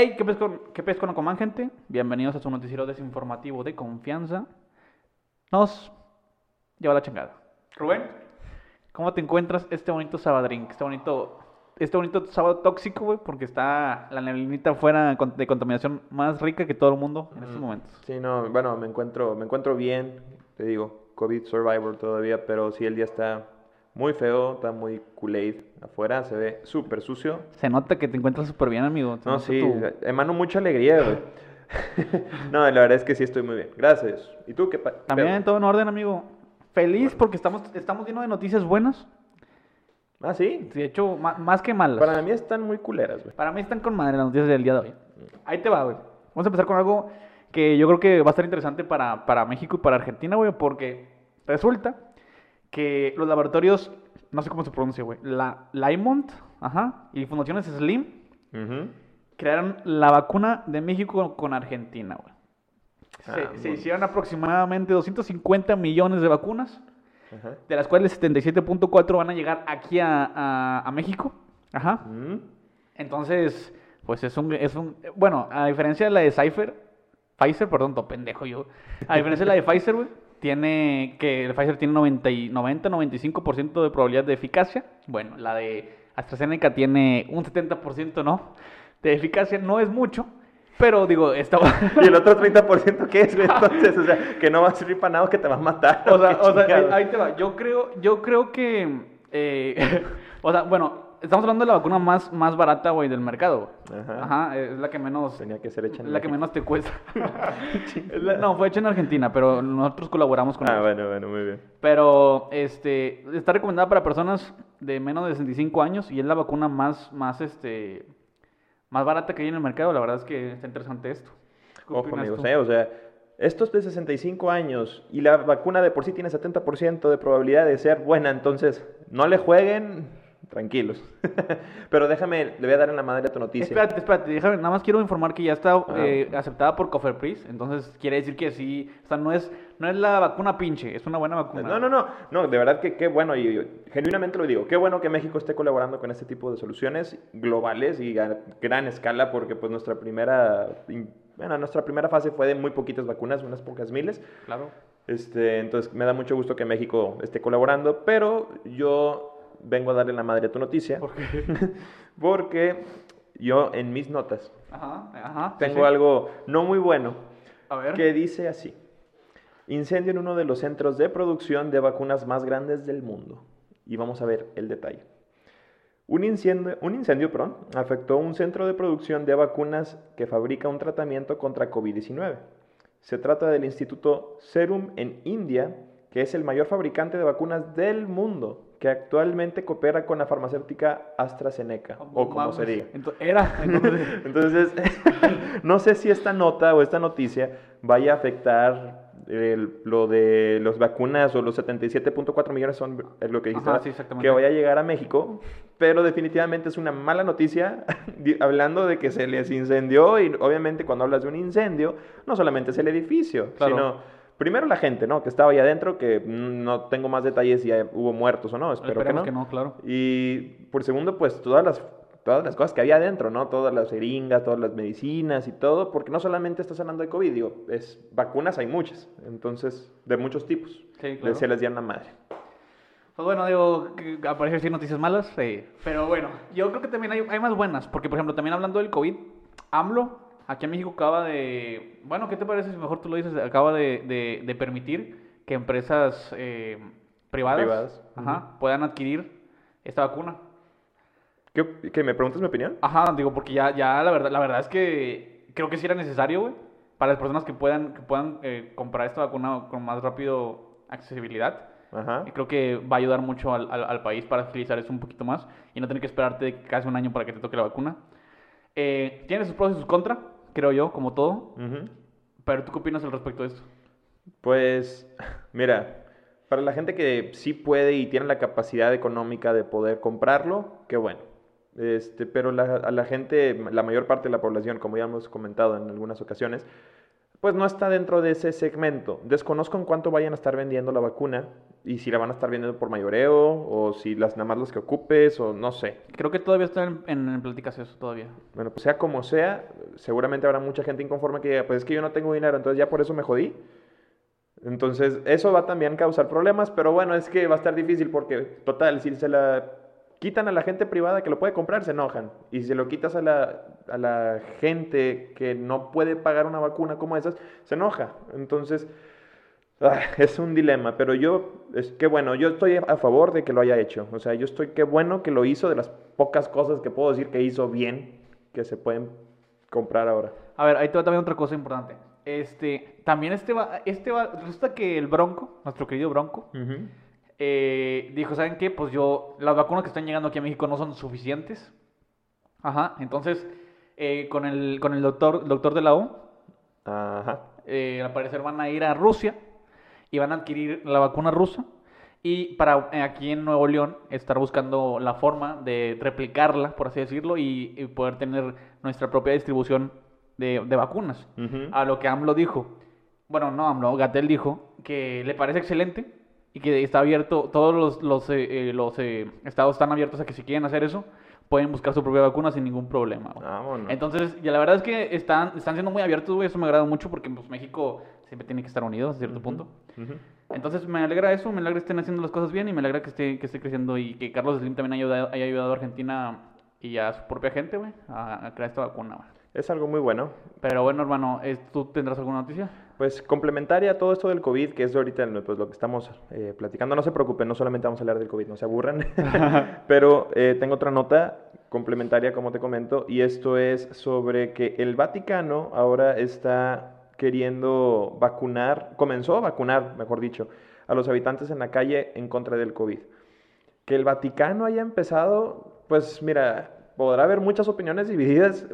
Hey, ¿qué pez con, qué pez con Aquaman, gente? Bienvenidos a su noticiero desinformativo de confianza. Nos lleva la chingada. Rubén, ¿cómo te encuentras este bonito sabadrín? Este bonito, este bonito sábado tóxico, güey, porque está la neblinita fuera de contaminación más rica que todo el mundo en estos Mm. momentos. Sí, no, bueno, me encuentro, me encuentro bien, te digo, COVID Survivor todavía, pero sí el día está muy feo, está muy Kool-Aid afuera, se ve súper sucio. Se nota que te encuentras súper bien, amigo. Se No, sí, tu- emano mucha alegría, güey. no, la verdad es que sí estoy muy bien, gracias. ¿Y tú qué pa- También pedo? todo en orden, amigo. Feliz porque estamos, estamos llenos de noticias buenas. Ah, sí, De hecho, más que malas. para mí están muy culeras, güey. Para mí están con madre las noticias del día de hoy. Ahí te va, güey. Vamos a empezar con algo que yo creo que va a estar interesante para, para México y para Argentina, güey, porque resulta que los laboratorios, no sé cómo se pronuncia, güey, la Lymont, ajá, y Fundaciones Slim Ujú. crearon la vacuna de México con, Argentina, güey. Se, Ah, se hicieron aproximadamente 250 millones de vacunas, de las cuales 77.4 van a llegar aquí a, a- a México, ajá. Entonces, pues es un, es un... Bueno, a diferencia de la de Pfizer, Pfizer, perdón, to pendejo yo. A diferencia de la de Pfizer, güey, tiene que el Pfizer tiene 90, y- 90 95% de probabilidad de eficacia. Bueno, la de AstraZeneca tiene un 70%, ¿no? De eficacia no es mucho, pero digo, está... ¿Y el otro 30% qué es? Entonces, o sea, que no va a servir para nada, que te va a matar. O sea, o sea, ahí te va. Yo creo, yo creo que, eh, o sea, bueno, estamos hablando de la vacuna más, más barata, güey, del mercado. Ajá. Ajá, es la que menos, Tenía que ser hecha en la que menos te cuesta. Es la- no, fue hecha en Argentina, pero nosotros colaboramos con Ah, ellos. bueno, bueno, muy bien. Pero, este, está recomendada para personas de menos de 65 años y es la vacuna más, más, este, más barata que hay en el mercado. La verdad es que está interesante esto. ¿Qué Ojo, amigos, eh, o sea, estos de 65 años y la vacuna de por sí tiene 70% de probabilidad de ser buena, entonces no le jueguen, tranquilos. Pero déjame, le voy a dar en la madre a tu noticia. Espérate, espérate, déjame, nada más quiero informar que ya está eh, aceptada por Cofepris, entonces quiere decir que sí, o sea, no es, no es la vacuna pinche, es una buena vacuna. No, no, no, no, de verdad que qué bueno, y, y genuinamente lo digo, qué bueno que México esté colaborando con este tipo de soluciones globales y a gran escala, porque pues nuestra primera, bueno, nuestra primera fase fue de muy poquitas vacunas, unas pocas miles, Claro. Este, entonces me da mucho gusto que México esté colaborando, pero yo vengo a darle la madre a tu noticia ¿Por qué? porque yo en mis notas Ajá, ajá. tengo sí. algo no muy bueno A ver. que dice así. Incendio en uno de los centros de producción de vacunas más grandes del mundo. Y vamos a ver el detalle. Un incendio, un incendio perdón, afectó un centro de producción de vacunas que fabrica un tratamiento contra COVID-19. Se trata del Instituto Serum en India, que es el mayor fabricante de vacunas del mundo, que actualmente coopera con la farmacéutica AstraZeneca, o como se diga. Ento- era, entonces, Entonces, no sé si esta nota o esta noticia vaya a afectar el- lo de las vacunas o los 77.4 millones son es lo que dijiste, que vaya a llegar a México, pero definitivamente es una mala noticia hablando de que se les incendió y obviamente cuando hablas de un incendio no solamente es el edificio, Claro. sino primero la gente, ¿no? Que estaba ahí adentro, que no tengo más detalles si hubo muertos o no, espero que no. que no, claro. Y por segundo, pues todas las, todas las cosas que había adentro, ¿no? Todas las jeringas, todas las medicinas y todo, porque no solamente estás hablando de COVID, digo, es, vacunas hay muchas, entonces, de muchos tipos. Sí, claro. Se les dieron la madre. Pues bueno, digo, aparecen sí noticias malas, sí. Pero bueno, yo creo que también hay, hay más buenas, porque por ejemplo, también hablando del COVID, AMLO, aquí en México acaba de, bueno, ¿qué te parece si mejor tú lo dices? Acaba de, de- de permitir que empresas eh, privadas, Privadas, ajá, puedan adquirir esta vacuna. ¿Qué, qué, me preguntas mi opinión? Ajá, digo, porque ya, ya la verdad, la verdad es que creo que sí era necesario, güey, para las personas que puedan, que puedan eh, comprar esta vacuna con más rápido accesibilidad. Ajá. Y creo que va a ayudar mucho al, al- al país para agilizar eso un poquito más y no tener que esperarte casi un año para que te toque la vacuna. Eh, tiene sus pros y sus contras, creo yo, como todo. Pero ¿tú qué opinas al respecto de esto? Pues, mira, para la gente que sí puede y tiene la capacidad económica de poder comprarlo, qué bueno. Este, pero la- a la gente, la mayor parte de la población, como ya hemos comentado en algunas ocasiones, pues no está dentro de ese segmento. Desconozco en cuánto vayan a estar vendiendo la vacuna y si la van a estar vendiendo por mayoreo o si las nada más las que ocupes o no sé. Creo que todavía está en, en, en pláticas eso todavía. Bueno, pues sea como sea, seguramente habrá mucha gente inconforme que diga, pues es que yo no tengo dinero, entonces ya por eso me jodí. Entonces, eso va también a causar problemas, pero bueno, es que va a estar difícil porque, total, si se la quitan a la gente privada que lo puede comprar, se enojan. Y si lo quitas a la, a la gente que no puede pagar una vacuna como esas, se enoja. Entonces, ah, es un dilema, pero yo, es que bueno, yo estoy a favor de que lo haya hecho. O sea, yo estoy qué bueno que lo hizo, de las pocas cosas que puedo decir que hizo bien, que se pueden comprar ahora. A ver, ahí te va también otra cosa importante. Este, también este va, este va, resulta que el Bronco, nuestro querido Bronco, eh, dijo, ¿saben qué? Pues yo, las vacunas que están llegando aquí a México no son suficientes. Ajá, entonces, eh, con, el, con el doctor, doctor de la O, Ajá. eh, al parecer van a ir a Rusia y van a adquirir la vacuna rusa. Y para aquí en Nuevo León estar buscando la forma de replicarla, por así decirlo, y, y poder tener nuestra propia distribución de, de vacunas. A lo que AMLO dijo, bueno, no AMLO, Gatel dijo que le parece excelente y que está abierto, todos los, los, eh, eh, los eh, estados están abiertos a que si quieren hacer eso, pueden buscar su propia vacuna sin ningún problema. Vámonos. Entonces, ya la verdad es que están, están siendo muy abiertos, güey, eso me agrada mucho porque pues, México siempre tiene que estar unido a cierto punto. Entonces me alegra eso, me alegra que estén haciendo las cosas bien y me alegra que esté, que esté creciendo y que Carlos Slim también haya ayudado, haya ayudado a Argentina y a su propia gente, güey, a, a crear esta vacuna, güey. Es algo muy bueno. Pero bueno, hermano, eh, ¿tú tendrás alguna noticia? Pues complementaria a todo esto del COVID, que es ahorita pues, lo que estamos eh, platicando, no se preocupen, no solamente vamos a hablar del COVID, no se aburran, pero eh, tengo otra nota complementaria, como te comento, y esto es sobre que el Vaticano ahora está queriendo vacunar, comenzó a vacunar, mejor dicho, a los habitantes en la calle en contra del COVID. Que el Vaticano haya empezado, pues mira, podrá haber muchas opiniones divididas.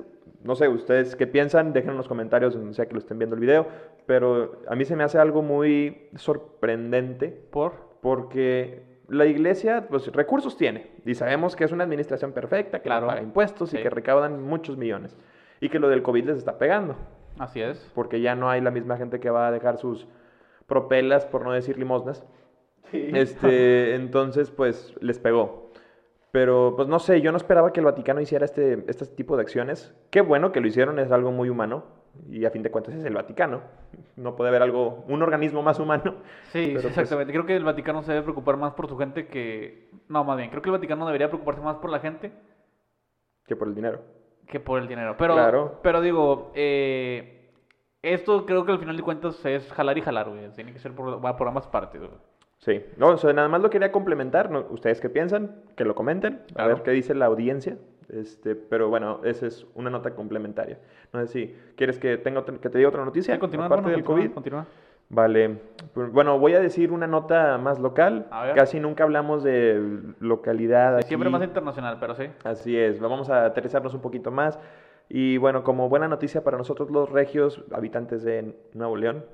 No sé, ustedes qué piensan, dejen en los comentarios donde sea que lo estén viendo el video, pero a mí se me hace algo muy sorprendente ¿Por? porque la iglesia, pues recursos tiene y sabemos que es una administración perfecta, que no Claro. paga impuestos y Sí. que recaudan muchos millones y que lo del COVID les está pegando Así es. porque ya no hay la misma gente que va a dejar sus propelas, por no decir limosnas. Este, entonces, pues les pegó. Pero, pues no sé, yo no esperaba que el Vaticano hiciera este, este tipo de acciones. Qué bueno que lo hicieron, es algo muy humano. Y a fin de cuentas es el Vaticano. No puede haber algo, un organismo más humano. Sí, pues, exactamente. Creo que el Vaticano se debe preocupar más por su gente que... No, más bien, creo que el Vaticano debería preocuparse más por la gente Que por el dinero. que por el dinero. Pero, Claro. pero digo, eh, esto creo que al final de cuentas es jalar y jalar, güey. Tiene que ser por, por ambas partes, güey. Sí. No, o sea, nada más lo quería complementar. ¿no? ¿Ustedes qué piensan? Que lo comenten. A Claro. ver qué dice la audiencia. Este, pero bueno, esa es una nota complementaria. No sé si quieres que, tenga otra- que te diga otra noticia. Sí, continúa, aparte del continúa, COVID. continúa. Vale. Pues, Bueno, voy a decir una nota más local. Casi nunca hablamos de localidad. Sí, siempre más internacional, pero sí. Así es, vamos a aterrizarnos un poquito más. Y bueno, como buena noticia para nosotros los regios, habitantes de Nuevo León,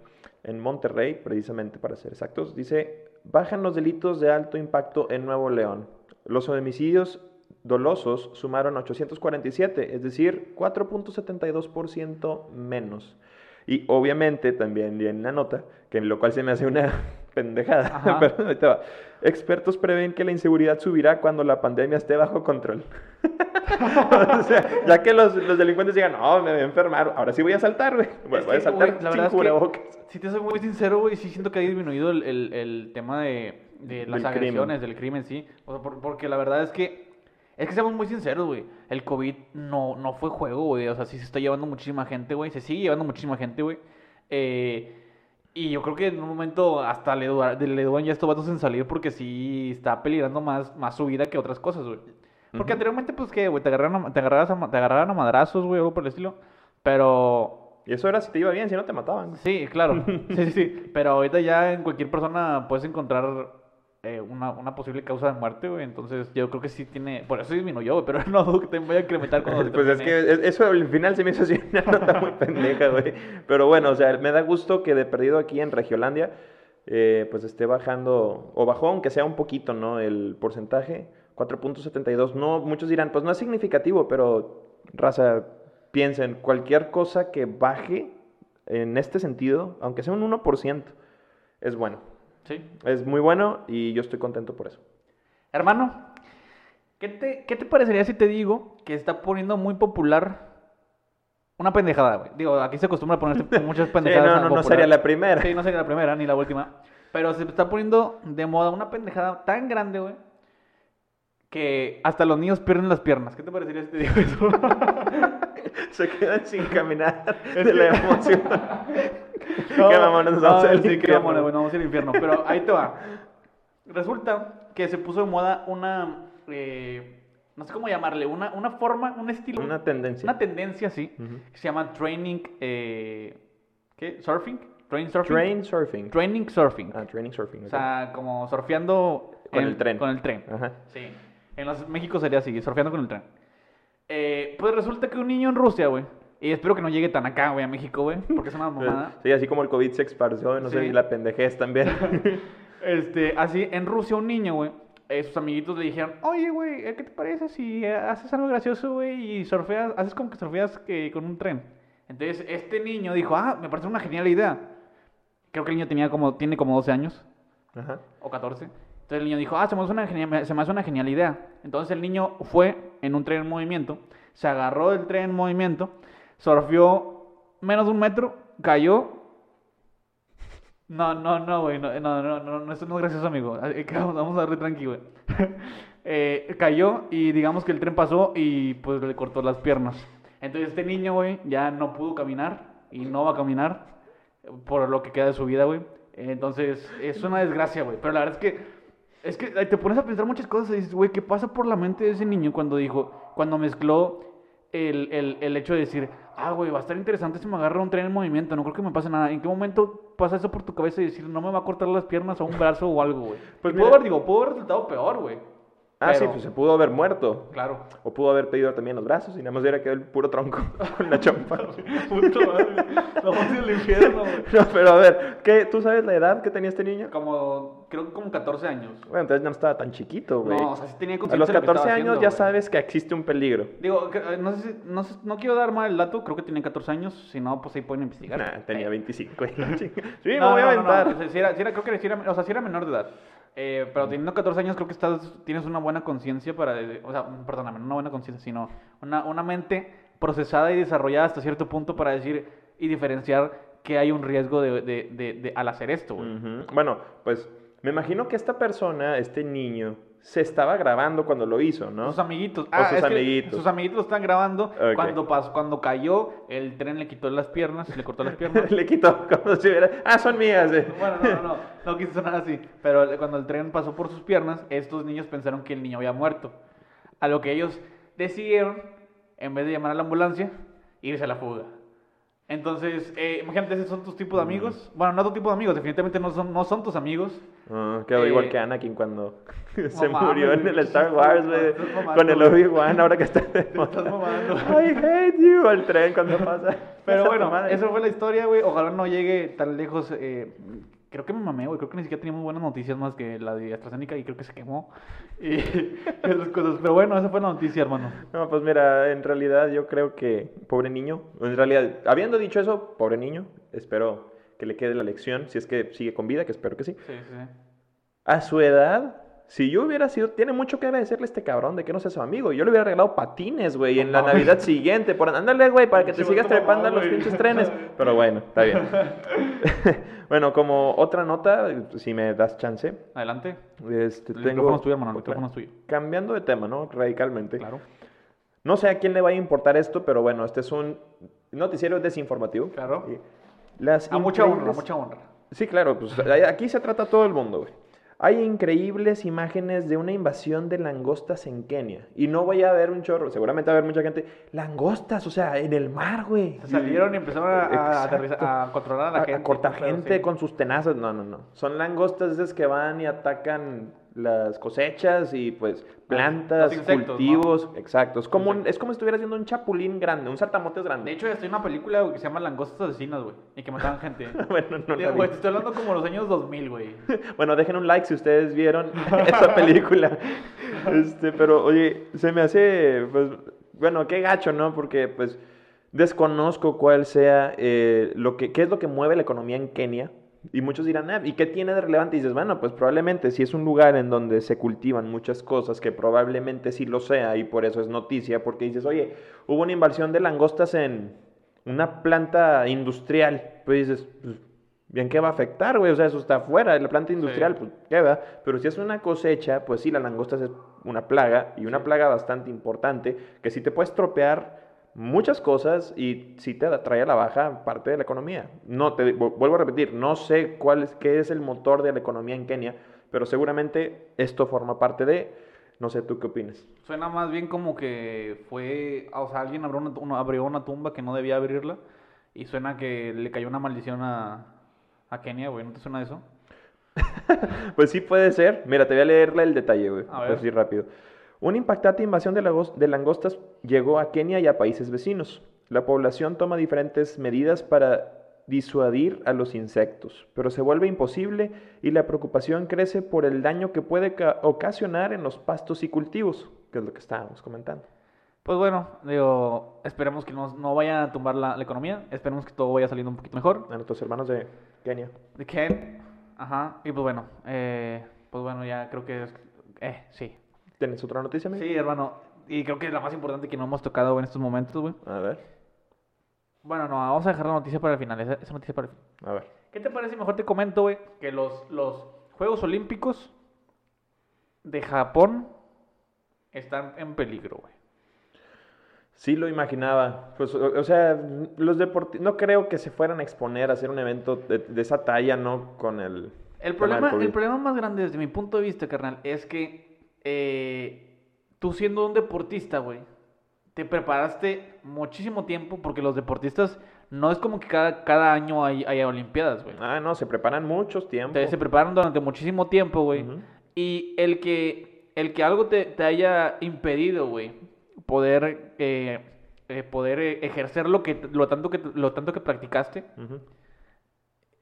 en Monterrey, precisamente para ser exactos, dice, bajan los delitos de alto impacto en Nuevo León. Los homicidios dolosos sumaron 847, es decir, 4.72% menos. Y obviamente también viene la nota, que en lo cual se me hace una pendejada. Ajá. Pero ahí te va. Expertos prevén que la inseguridad subirá cuando la pandemia esté bajo control. o sea, ya que los, los delincuentes digan, no, me voy a enfermar, ahora sí voy a saltar, güey. Bueno, voy a saltar güey, la sin verdad es que- cubrebocas. Si te soy muy sincero, güey, sí siento que ha disminuido el, el- el tema de, de las Del agresiones, crimen. del crimen, sí. O sea, por- porque la verdad es que, es que seamos muy sinceros, güey. El COVID no, no fue juego, güey. O sea, sí se está llevando muchísima gente, güey. Se sigue llevando muchísima gente, güey. Eh, y yo creo que en un momento hasta le, le dudan ya estos vatos en salir porque sí está peligrando más, más su vida que otras cosas, güey. Porque Ujú. anteriormente, pues, que, güey, te agarraran, a- te, a te agarraran a madrazos, güey, algo por el estilo. Pero Y eso era si te iba bien, si no te mataban. Sí, claro. Sí, sí, sí. Pero ahorita ya en cualquier persona puedes encontrar eh, una, una posible causa de muerte, güey. Entonces yo creo que sí tiene... Por eso disminuyó, güey. Pero no dudo que te voy a incrementar cuando se Pues es que es- eso al final se me hizo así una nota muy pendeja, güey. Pero bueno, o sea, me da gusto que de perdido aquí en Regiolandia, eh, pues esté bajando, o bajó aunque sea un poquito, ¿no? El porcentaje, 4.72. No, muchos dirán, pues no es significativo, pero raza, piensen, cualquier cosa que baje en este sentido, aunque sea un 1%, es bueno. Sí. Es muy bueno y yo estoy contento por eso. Hermano, ¿qué te, ¿qué te parecería si te digo que está poniendo muy popular Una pendejada, güey. Digo, aquí se acostumbra a ponerse muchas Sí, pendejadas. no, a no, no popular. sería la primera. Sí, no sería la primera ni la última. Pero se está poniendo de moda una pendejada tan grande, güey, que hasta los niños pierden las piernas. ¿Qué te parecería si te digo eso? Se quedan sin caminar de la emoción. No, nos vamos no, al infierno. mamones, güey, nos vamos al infierno. Pero ahí te va. Resulta que se puso de moda una, eh, no sé cómo llamarle, una, una forma, un estilo, Una tendencia. una tendencia, sí, que se llama training, eh, ¿qué? ¿Surfing? ¿Train surfing? Train surfing. Training surfing. Ah, training surfing. O sea, como surfeando Con en- el tren. Con el tren. Ajá. Sí. En los, México sería así, surfeando con el tren. Eh, pues resulta que un niño en Rusia, güey, y espero que no llegue tan acá, güey, a México, güey, porque es una mamada. Sí, así como el COVID se esparció, no sé, y la pendejez también. Este, así, en Rusia un niño, güey, eh, sus amiguitos le dijeron, oye, güey, ¿eh, ¿qué te parece si eh, haces algo gracioso, güey, y surfeas, haces como que surfeas que, con un tren? Entonces, este niño dijo, ah, me parece una genial idea. Creo que el niño tenía como, tiene como 12 años, Ajá. o 14. Entonces el niño dijo, ah, se me, hace una genial, se me hace una genial idea. Entonces el niño fue en un tren en movimiento, se agarró del tren en movimiento, surfeó menos de un metro, cayó. No, no, no, güey, no, no, no, no, no, esto no es gracioso, amigo. Vamos, vamos a darle tranquilo, güey. Eh, cayó y digamos que el tren pasó y pues le cortó las piernas. Entonces este niño, güey, ya no pudo caminar y no va a caminar por lo que queda de su vida, güey. Entonces, es una desgracia, güey. Pero la verdad es que, es que te pones a pensar muchas cosas y dices, güey, ¿qué pasa por la mente de ese niño cuando dijo, cuando mezcló el, el, el hecho de decir, ah, güey, va a estar interesante si me agarra un tren en movimiento, no creo que me pase nada. ¿En qué momento pasa eso por tu cabeza y decir, no me va a cortar las piernas o un brazo o algo, güey? Pues mira- pudo haber, digo, pudo haber resultado peor, güey. Ah, sí, pues se pudo haber muerto. Claro. O pudo haber pedido también los brazos y nada más hubiera quedado el puro tronco con la chompa. Puto madre. Al infierno, güey. No, pero a ver, ¿qué, ¿tú sabes la edad que tenía este niño? Como, creo que como 14 años. Bueno, entonces no estaba tan chiquito, güey. No, o sea, sí tenía a los de lo que 14 estaba años haciendo, ya sabes que existe un peligro. Digo, eh, no sé si, no, sé- no quiero dar mal el dato, creo que tenía 14 años, si no, pues ahí pueden investigar. Nah, tenía Eh, 25. y la chinga. sí, no, me voy a aventar. no, sí era, creo que era, o sea, sí era menor de edad. Eh, pero teniendo 14 años creo que estás, tienes una buena conciencia para, eh, o sea, perdóname, no una buena conciencia, sino una, una mente procesada y desarrollada hasta cierto punto para decir y diferenciar que hay un riesgo de, de- de- de- al hacer esto, güey. Bueno, pues me imagino que esta persona, este niño, se estaba grabando cuando lo hizo, ¿no? Sus amiguitos. Ah, sus es que amiguitos. Sus amiguitos lo están grabando. Cuando, pas- cuando cayó, el tren le quitó las piernas, le cortó las piernas. Le quitó como si hubiera... Ah, son mías. eh. Bueno, no, no, no, no quiso sonar así. Pero cuando el tren pasó por sus piernas, estos niños pensaron que el niño había muerto. A lo que ellos decidieron, en vez de llamar a la ambulancia, irse a la fuga. Entonces, eh, imagínate, esos son tus tipos de amigos. Bueno, no tu tipo de amigos, definitivamente no son, no son tus amigos. Ah, quedó Eh, igual que Anakin cuando se murió en el Star estás Wars, güey, estás con el. Obi-Wan, ahora que está de estás moda. mamando. I hate you, al tren cuando pasa. Pero Esa bueno, eso fue la historia, güey. Ojalá no llegue tan lejos. eh, creo que me mamé, güey. Creo que ni siquiera teníamos buenas noticias más que la de AstraZeneca y creo que se quemó. Y esas cosas. Pero bueno, esa fue la noticia, hermano. No, pues mira, en realidad yo creo que, pobre niño, en realidad, habiendo dicho eso, pobre niño, espero que le quede la lección, si es que sigue con vida, que espero que sí. Sí, sí, sí. A su edad, si yo hubiera sido, tiene mucho que agradecerle a este cabrón de que no sea su amigo. Yo le hubiera regalado patines, güey, en la. Navidad siguiente. Por, ándale, güey, para que te sigas trepando a los pinches trenes. Pero bueno, está bien. bueno, como otra nota, si me das chance, Adelante. este, El tengo... micrófono es tuyo, hermano. El micrófono es tuyo. Cambiando de tema, ¿no? Radicalmente. Claro. No sé a quién le va a importar esto, pero bueno, este es un noticiero desinformativo. Claro. Y Las A mucha honra, mucha honra. Sí, claro, pues aquí se trata a todo el mundo, güey. Hay increíbles imágenes de una invasión de langostas en Kenia. Y no voy a ver un chorro, seguramente va a haber mucha gente. Langostas, o sea, en el mar, güey. Se salieron y empezaron a, controlar a la A- a gente. cortar gente sí. con sus tenazas. No, no, no. Son langostas esas que van y atacan las cosechas y pues plantas, insectos, cultivos. Exacto. Es como, un- es como si estuvieras viendo un chapulín grande, un saltamontes De grande. hecho, estoy en una película güey, que se llama Langostas Asesinas, güey. Y que mataban gente. bueno, no la vi. güey, te estoy hablando como los años 2000, güey. Bueno, dejen un like si ustedes vieron esa película. Este, pero oye, se me hace, pues, bueno, qué gacho, ¿no? Porque, pues, desconozco cuál sea eh, lo que, qué es lo que mueve la economía en Kenia. Y muchos dirán, "Ah, ¿y qué tiene de relevante? Y dices, bueno, pues probablemente si es un lugar en donde se cultivan muchas cosas, que probablemente sí lo sea, y por eso es noticia, porque dices, oye, hubo una invasión de langostas en, una planta industrial, pues dices, pues, ¿bien qué va a afectar, güey? O sea, eso está afuera de la planta industrial, Sí. pues, ¿qué va? Pero si es una cosecha, pues sí, la langosta es una plaga, y una plaga bastante importante, que sí te puede estropear muchas cosas y sí te trae a la baja parte de la economía. No, te vu- vuelvo a repetir, no sé cuál es, qué es el motor de la economía en Kenia, pero seguramente esto forma parte de, no sé, ¿tú qué opinas? Suena más bien como que fue, o sea, alguien abrió una, abrió una tumba que no debía abrirla y suena que le cayó una maldición a, a Kenia, güey, ¿no te suena eso? Pues sí puede ser. Mira, te voy a leerle el detalle, güey. A ver. Así rápido. Una impactante invasión de, de langostas llegó a Kenia y a países vecinos. La población toma diferentes medidas para disuadir a los insectos, pero se vuelve imposible y la preocupación crece por el daño que puede ca- ocasionar en los pastos y cultivos, que es lo que estábamos comentando. Pues bueno, digo, esperemos que no, no vaya a tumbar la, la economía, esperemos que todo vaya saliendo un poquito mejor. A nuestros hermanos de Kenia. De Ken, ajá, y pues bueno, eh, pues bueno, ya creo que eh, sí. ¿Tienes otra noticia, amigo? Sí, hermano, y creo que es la más importante que no hemos tocado en estos momentos, güey. A ver, Bueno, no, vamos a dejar la noticia para el final, esa, esa noticia para el final. a ver. ¿Qué te parece? Mejor te comento, güey, que los, los Juegos Olímpicos de Japón están en peligro, güey. Sí lo imaginaba. Pues, o, o sea, los deportistas, no creo que se fueran a exponer a hacer un evento de, de esa talla, ¿no? Con el... El problema, el problema más grande desde mi punto de vista, carnal, es que eh, tú siendo un deportista, güey, te preparaste muchísimo tiempo porque los deportistas no es como que cada, cada año hay, haya Olimpiadas, güey. Ah, no, se preparan muchos tiempos. Se preparan durante muchísimo tiempo, güey. Y el que, el que algo te, te haya impedido, güey, poder, eh, eh, poder eh, ejercer lo, que, lo, tanto que, lo tanto que practicaste,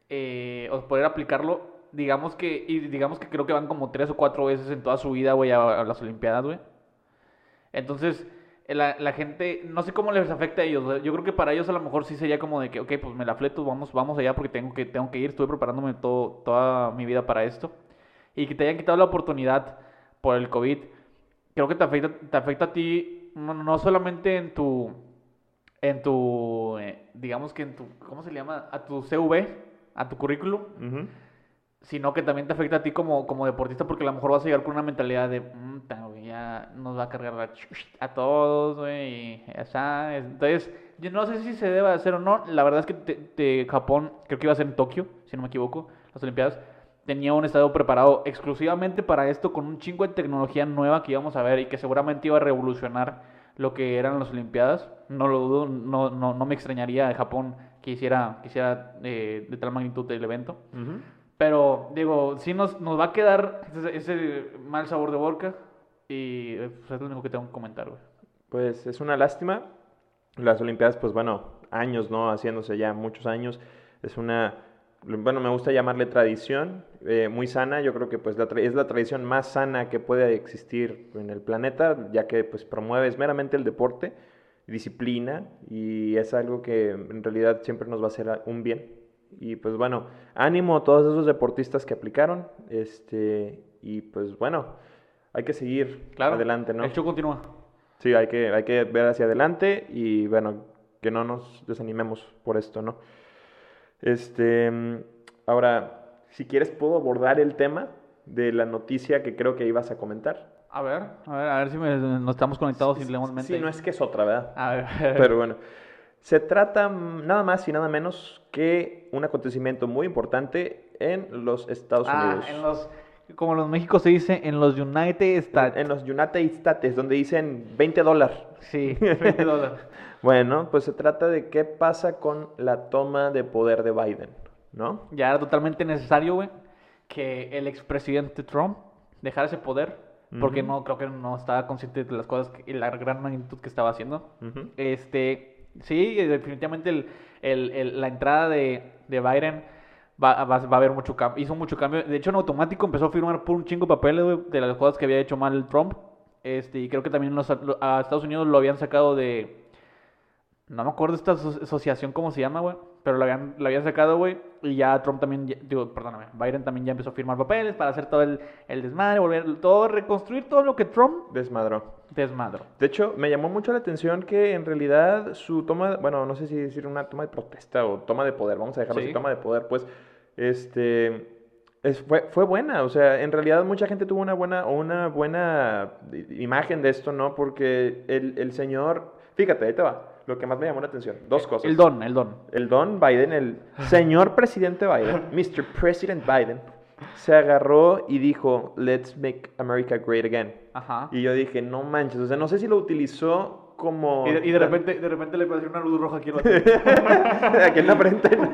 eh, o poder aplicarlo, digamos que, y digamos que creo que van como tres o cuatro veces en toda su vida, güey, a, a las Olimpiadas, güey. Entonces, la, la gente, no sé cómo les afecta a ellos. Yo creo que para ellos a lo mejor sí sería como de que, ok, pues me la fleto, vamos, vamos allá porque tengo que, tengo que ir, estuve preparándome todo, toda mi vida para esto. Y que te hayan quitado la oportunidad por el COVID, creo que te afecta, te afecta a ti, no, no solamente en tu, en tu, eh, digamos que en tu, ¿cómo se le llama? A tu CV, a tu currículum, Ujú. sino que también te afecta a ti como, como deportista porque a lo mejor vas a llegar con una mentalidad de, "Mm, ya nos va a cargar la a todos, güey, y ya sabes". Entonces, yo no sé si se debe hacer o no. La verdad es que te- te- Japón, creo que iba a ser en Tokio, si no me equivoco, las Olimpiadas, tenía un estadio preparado exclusivamente para esto con un chingo de tecnología nueva que íbamos a ver y que seguramente iba a revolucionar lo que eran las Olimpiadas. No lo dudo, no, no, no me extrañaría de Japón que hiciera, que hiciera eh, de tal magnitud el evento. Pero, digo, sí nos, nos va a quedar ese, ese mal sabor de boca. Y eh, pues, es lo único que tengo que comentar, güey. Pues es una lástima. Las Olimpiadas, pues bueno, años, ¿no? Haciéndose ya muchos años. Es una, bueno, me gusta llamarle tradición, eh, muy sana. Yo creo que pues la es la tradición más sana que puede existir en el planeta, ya que pues promueves meramente el deporte, disciplina, y es algo que en realidad siempre nos va a hacer un bien. Y pues bueno, ánimo a todos esos deportistas que aplicaron, este, y pues bueno, hay que seguir Claro, adelante, ¿no? El show continúa. Sí, hay que, hay que ver hacia adelante y bueno, que no nos desanimemos por esto, ¿no? Este, ahora, si quieres puedo abordar el tema de la noticia que creo que ibas a comentar. A ver, a ver, a ver si me- nos estamos conectados simplemente. Sí, no es que es otra, ¿verdad? A ver, Pero bueno, se trata nada más y nada menos que un acontecimiento muy importante en los Estados Ah, Unidos. en los, como en México se dice, en los United States. En los United States, donde dicen 20 dólares. Sí, 20 dólares. Bueno, pues se trata de qué pasa con la toma de poder de Biden, ¿no? Ya era totalmente necesario, güey, que el expresidente Trump dejara ese poder, porque no creo que no estaba consciente de las cosas que- y la gran magnitud que estaba haciendo. Este, sí, definitivamente el, el- el- la entrada de, de Biden va, va, va a haber mucho cambio. Hizo mucho cambio. De hecho, en automático empezó a firmar por un chingo de papeles, de las cosas que había hecho mal Trump. Este, y creo que también los- lo- a Estados Unidos lo habían sacado de. No me acuerdo esta aso- asociación cómo se llama, güey. Pero lo habían, lo habían sacado, güey. Y ya Trump también, ya- digo, perdóname, Biden también ya empezó a firmar papeles para hacer todo el, el desmadre, volver todo, reconstruir todo lo que Trump Desmadró. desmadro. De hecho, me llamó mucho la atención que en realidad su toma, bueno, no sé si decir una toma de protesta o toma de poder, vamos a dejarlo Sí. así, toma de poder, pues, este, es- fue, fue buena, o sea, en realidad mucha gente tuvo una buena, una buena imagen de esto, ¿no? Porque el, el señor, fíjate, ahí te va, lo que más me llamó la atención, dos cosas. El don, el don. El don Biden, el señor presidente Biden, Mr. President Biden, se agarró y dijo, let's make America great again. Ajá. Y yo dije, no manches, o sea, no sé si lo utilizó como... Y de, y de repente, de repente le apareció una luz roja aquí en la Aquí en la frente. No,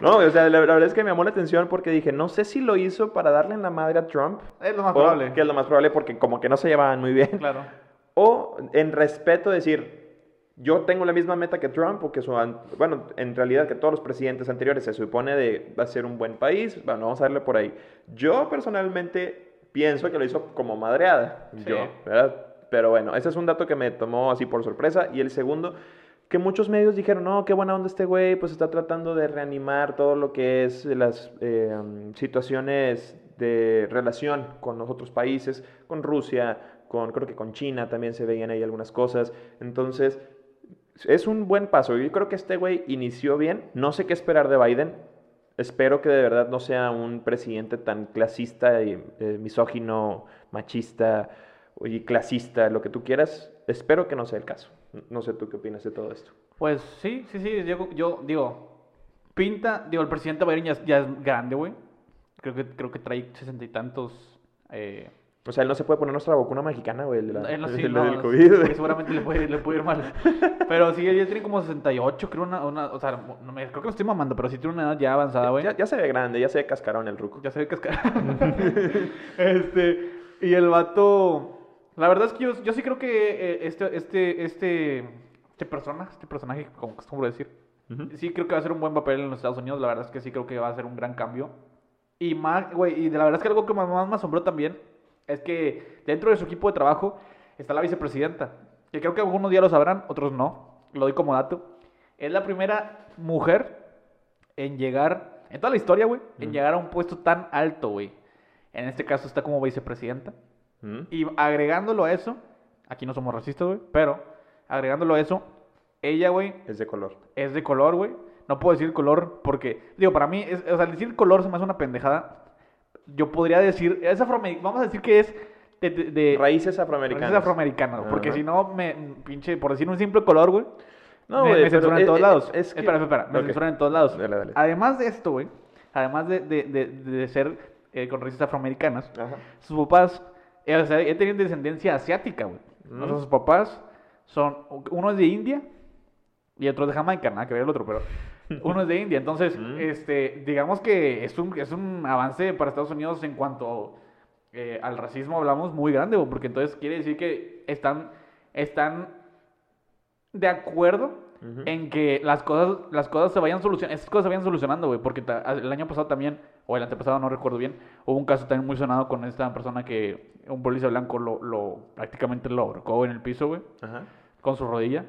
No, o sea, la, la verdad es que me llamó la atención porque dije, no sé si lo hizo para darle en la madre a Trump. Es lo más o probable. Que es lo más probable porque como que no se llevaban muy bien. Claro. O en respeto decir, yo tengo la misma meta que Trump, o que su, bueno, en realidad que todos los presidentes anteriores se supone de va a ser un buen país, bueno, vamos a darle por ahí. Yo personalmente pienso que lo hizo como madreada, Sí. yo, ¿verdad? Pero bueno, ese es un dato que me tomó así por sorpresa. Y el segundo, que muchos medios dijeron, no, qué buena onda este güey, pues está tratando de reanimar todo lo que es las eh, um, situaciones de relación con los otros países, con Rusia, con, creo que con China también se veían ahí algunas cosas. Entonces, es un buen paso. Yo creo que este güey inició bien. No sé qué esperar de Biden. Espero que de verdad no sea un presidente tan clasista y eh, misógino, machista y clasista, lo que tú quieras. Espero que no sea el caso. No sé tú qué opinas de todo esto. Pues sí, sí, sí. Yo, yo digo, pinta, digo, el presidente Biden ya, es- ya es grande, güey. Creo que, creo que trae sesenta y tantos. Eh, O sea, él no se puede poner nuestra vacuna mexicana, güey, de la, él no, sí, de la no, del sí, COVID. porque seguramente le puede, le puede ir mal. Pero sí, ella tiene como 68, creo, una, una o sea, no me, creo que lo estoy mamando, pero sí tiene una edad ya avanzada, güey. Ya, ya se ve grande, ya se ve cascarón el ruco. Ya se ve cascar. este, y el vato. La verdad es que yo, yo sí creo que eh, este, este, este, este persona, este personaje, como acostumbro decir, Ujú. sí creo que va a ser un buen papel en los Estados Unidos. La verdad es que sí creo que va a ser un gran cambio. Y más, güey, y de la verdad es que algo que más, más me asombró también es que dentro de su equipo de trabajo está la vicepresidenta. Que creo que algunos ya lo sabrán, otros no. Lo doy como dato. Es la primera mujer en llegar, en toda la historia, güey, en Ujú. llegar a un puesto tan alto, güey. En este caso está como vicepresidenta. ¿Mm? Y agregándolo a eso, aquí no somos racistas, güey, pero agregándolo a eso, ella, güey, Es de color. es de color, güey. No puedo decir color porque, digo, para mí, es, o sea, decir color se me hace una pendejada. Yo podría decir, es vamos a decir que es de... de, de- Raíces afroamericanas. raíces afroamericanas, güey, porque Ajá. si no, me, pinche, por decir un simple color, güey, No, me, güey, me censuran en es- todos es- lados. es que- Espera, espera, me Ok. censuran en todos lados. Dale, dale. Además de esto, güey, además de, de, ser eh, con raíces afroamericanas, Ajá. sus papás, o sea, ella tiene descendencia asiática, güey. O sea, Mm. sus papás son, uno es de India y otro es de Jamaica, nada que ver el otro, pero uno es de India. Entonces, Mm. este, digamos que es un, es un avance para Estados Unidos en cuanto eh, al racismo hablamos muy grande, güey, porque entonces quiere decir que están, están de acuerdo En que las cosas, las cosas se vayan solucionando, estas cosas se vayan solucionando, güey, porque el año pasado también, o el antepasado, no recuerdo bien, hubo un caso también muy sonado con esta persona que un policía blanco lo, lo prácticamente lo ahorcó en el piso, güey, con su rodilla.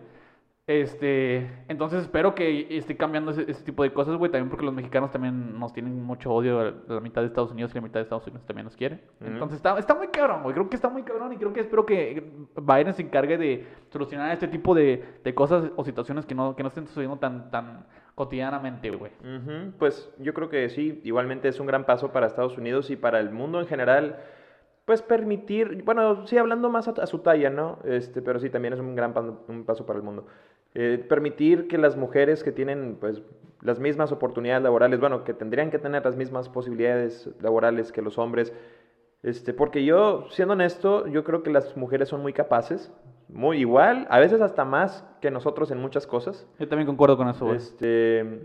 Este, entonces espero que esté cambiando ese, ese tipo de cosas, güey, también porque los mexicanos también nos tienen mucho odio la mitad de Estados Unidos y la mitad de Estados Unidos también nos quiere. Entonces está, está muy cabrón, güey, creo que está muy cabrón y creo que espero que Biden se encargue de solucionar este tipo de, de cosas o situaciones que no, que no estén sucediendo tan, tan cotidianamente, güey. Pues yo creo que sí, igualmente es un gran paso para Estados Unidos y para el mundo en general, pues permitir, bueno, sí, hablando más a, a su talla, ¿no? Este, pero sí, también es un gran pa- un paso para el mundo. Eh, permitir que las mujeres que tienen, pues, las mismas oportunidades laborales, bueno, que tendrían que tener las mismas posibilidades laborales que los hombres, este, porque yo, siendo honesto, yo creo que las mujeres son muy capaces, muy igual, a veces hasta más que nosotros en muchas cosas. Yo también concuerdo con eso, güey. Este,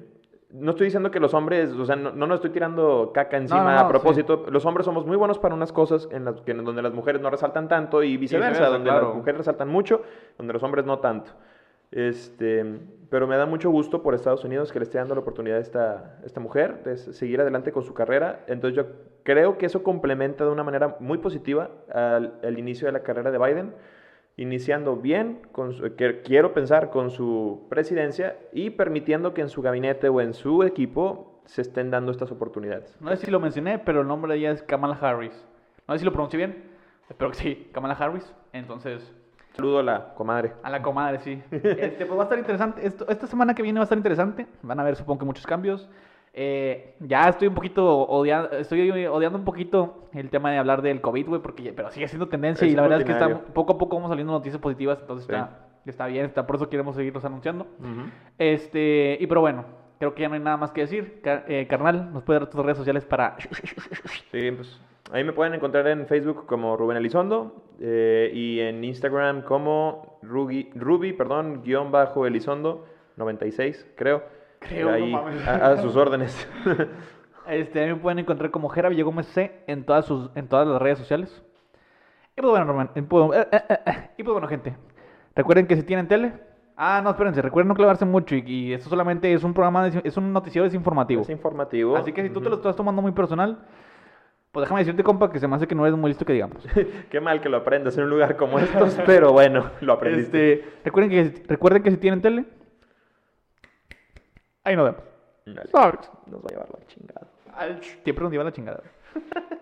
no estoy diciendo que los hombres, o sea, no, no nos estoy tirando caca encima no, no, a propósito. Los hombres somos muy buenos para unas cosas en las que en donde las mujeres no resaltan tanto y viceversa, viceversa, donde claro. las mujeres resaltan mucho, donde los hombres no tanto. Este, pero me da mucho gusto por Estados Unidos que le esté dando la oportunidad a esta, esta mujer de seguir adelante con su carrera. Entonces yo creo que eso complementa de una manera muy positiva al, inicio de la carrera de Biden iniciando bien, con que quiero pensar, con su presidencia y permitiendo que en su gabinete o en su equipo se estén dando estas oportunidades. No sé si lo mencioné, pero el nombre de ella es Kamala Harris. No sé si lo pronuncié bien, espero que sí, Kamala Harris. Entonces, Saludo a la comadre. A la comadre, sí. Este, pues va a estar interesante. Esto, esta semana que viene va a estar interesante. Van a haber, supongo que muchos cambios. Eh, ya estoy un poquito odiando, estoy odiando un poquito el tema de hablar del COVID, güey, porque pero sigue siendo tendencia Es y la verdad es que está, poco a poco vamos saliendo noticias positivas, entonces Sí. está, está bien, está, por eso queremos seguirlos anunciando. Este, y pero bueno, creo que ya no hay nada más que decir. Eh, carnal, ¿nos puede dar tus redes sociales para Sí, pues ahí me pueden encontrar en Facebook como Rubén Elizondo eh, y en Instagram como Rugi- Ruby, perdón, guion bajo Elizondo 96, creo. Creo, ahí, no mames. a, a sus órdenes. Este, a mí me pueden encontrar como Jera Villagómez C en todas, sus, en todas las redes sociales. Y pues bueno, Roman, y pues, eh, eh, eh, eh, y pues bueno, gente. Recuerden que si tienen tele. Ah, no, espérense, recuerden no clavarse mucho. Y, y esto solamente es un programa, de- es un noticiero desinformativo. Es informativo. Así que si tú te lo estás tomando muy personal, pues déjame decirte, compa, que se me hace que no eres muy listo que digamos. Qué mal que lo aprendas en un lugar como estos, pero bueno, lo aprendiste. Este, recuerden, que, recuerden que si tienen tele, ahí nos vemos. Dale. Nos va a llevar la chingada. Al- Siempre nos lleva la chingada.